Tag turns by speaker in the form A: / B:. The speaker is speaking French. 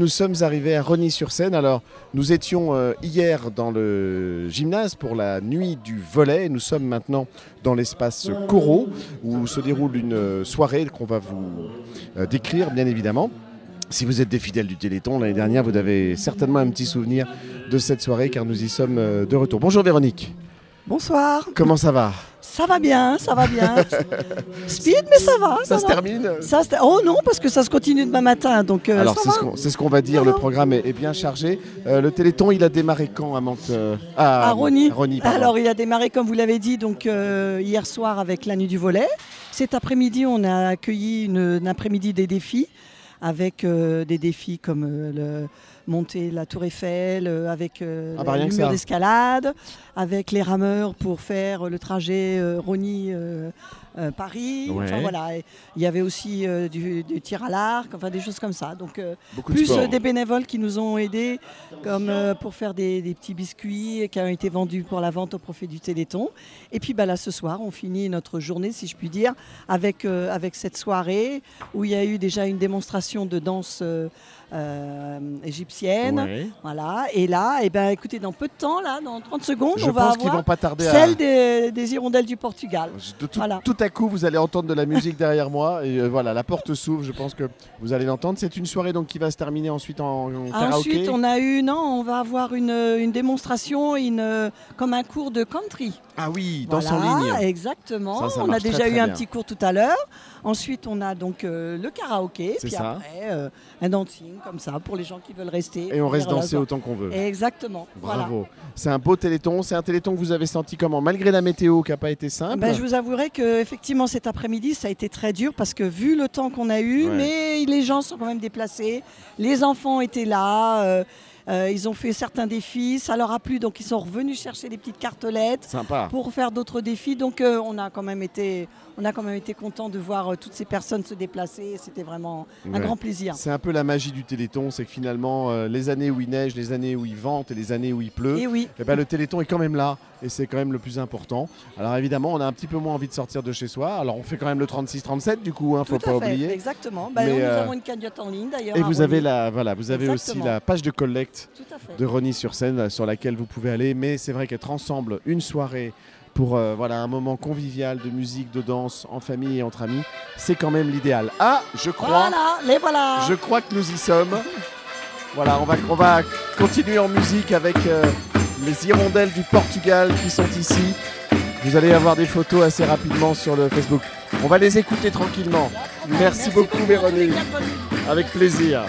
A: Nous sommes arrivés à Rony-sur-Seine. Alors, nous étions euh, hier dans le gymnase pour la nuit du volet. Nous sommes maintenant dans l'espace Corot où se déroule une euh, soirée qu'on va vous euh, décrire, bien évidemment. Si vous êtes des fidèles du Téléthon, l'année dernière, vous avez certainement un petit souvenir de cette soirée car nous y sommes de retour. Bonjour Véronique.
B: Bonsoir.
A: Comment ça va?
B: Ça va bien, ça va bien. Speed, mais ça va.
A: Ça, se
B: va.
A: termine
B: Ça se- Oh non, parce que ça se continue demain matin, donc euh,
A: Alors c'est ce qu'on ce va dire, le programme est, est bien chargé. Euh, le Téléthon, il a démarré quand à Mantes euh,
B: À Rony.
A: pardon.
B: Alors il a démarré, comme vous l'avez dit, donc euh, hier soir avec la nuit du volet. Cet après-midi, on a accueilli une, un après-midi des défis avec des défis comme le monter la tour Eiffel, euh, avec euh,
A: Ah bah,
B: le
A: que
B: mur d'escalade, avec les rameurs pour faire le trajet euh, Rony. euh, euh, Paris,
A: Ouais.
B: enfin voilà, il y avait aussi du, du tir à l'arc, enfin des choses comme ça. Donc
A: de
B: plus des bénévoles qui nous ont aidés, comme pour faire des, des petits biscuits qui ont été vendus pour la vente au profit du Téléthon. Et puis bah, là, ce soir, on finit notre journée, si je puis dire, avec, avec cette soirée où il y a eu déjà une démonstration de danse euh, euh. Voilà. Et là, eh ben, écoutez, dans peu de temps, là, dans 30 secondes,
A: Je
B: on va
A: pense qu'ils
B: avoir
A: vont pas tarder à...
B: celle des, des hirondelles du Portugal.
A: De tout,
B: Voilà.
A: tout à coup, vous allez entendre de la musique derrière moi et euh, voilà, la porte s'ouvre. Je pense que vous allez l'entendre. C'est une soirée donc qui va se terminer ensuite en, en karaoké.
B: Ensuite, on a eu, non, on va avoir une, une démonstration, une, comme un cours de country.
A: Ah oui, danse
B: Voilà,
A: en ligne.
B: Exactement.
A: Ça, ça
B: on a
A: marche
B: déjà
A: très,
B: eu
A: très
B: un
A: bien.
B: petit cours tout à l'heure. Ensuite, on a donc euh, le karaoké. Puis
A: ça.
B: après, euh, un dancing comme ça pour les gens qui veulent rester.
A: Et on reste danser autant qu'on veut.
B: Exactement. Voilà.
A: Bravo. C'est un beau téléthon. C'est un téléthon que vous avez senti comment Malgré la météo qui n'a pas été simple.
B: Ben, je vous avouerai que effectivement cet après-midi ça a été très dur parce que vu le temps qu'on a eu,
A: Ouais.
B: mais les gens sont quand même déplacés, les enfants étaient là, euh, euh, ils ont fait certains défis, ça leur a plu donc ils sont revenus chercher des petites cartelettes
A: Sympa.
B: pour faire d'autres défis. Donc euh, on a quand même été, on a quand même été content de voir euh, toutes ces personnes se déplacer. C'était vraiment un grand plaisir.
A: C'est un peu la magie du téléthon, c'est que finalement, les années où il neige, les années où il vente et les années où il pleut,
B: Et oui,
A: eh ben, le téléthon est quand même là et c'est quand même le plus important. Alors évidemment, on a un petit peu moins envie de sortir de chez soi. Alors on fait quand même le 36-37 du coup, hein, faut
B: tout
A: pas
B: fait,
A: oublier.
B: exactement. Ben,
A: Mais,
B: nous avons une cagnotte en ligne d'ailleurs.
A: Et vous avez la, voilà, vous avez aussi la page de collecte
B: Tout à fait.
A: de Rony-sur-Seine sur laquelle vous pouvez aller. Mais c'est vrai qu'être ensemble une soirée pour euh, voilà un moment convivial de musique, de danse en famille et entre amis, c'est quand même l'idéal. Ah, je crois.
B: Voilà, les voilà.
A: Je crois que nous y sommes. Voilà, on va, on va continuer en musique avec euh, les hirondelles du Portugal qui sont ici. Vous allez avoir des photos assez rapidement sur le Facebook. On va les écouter tranquillement. Merci, beaucoup,
B: tous les
A: Véronique. Avec plaisir.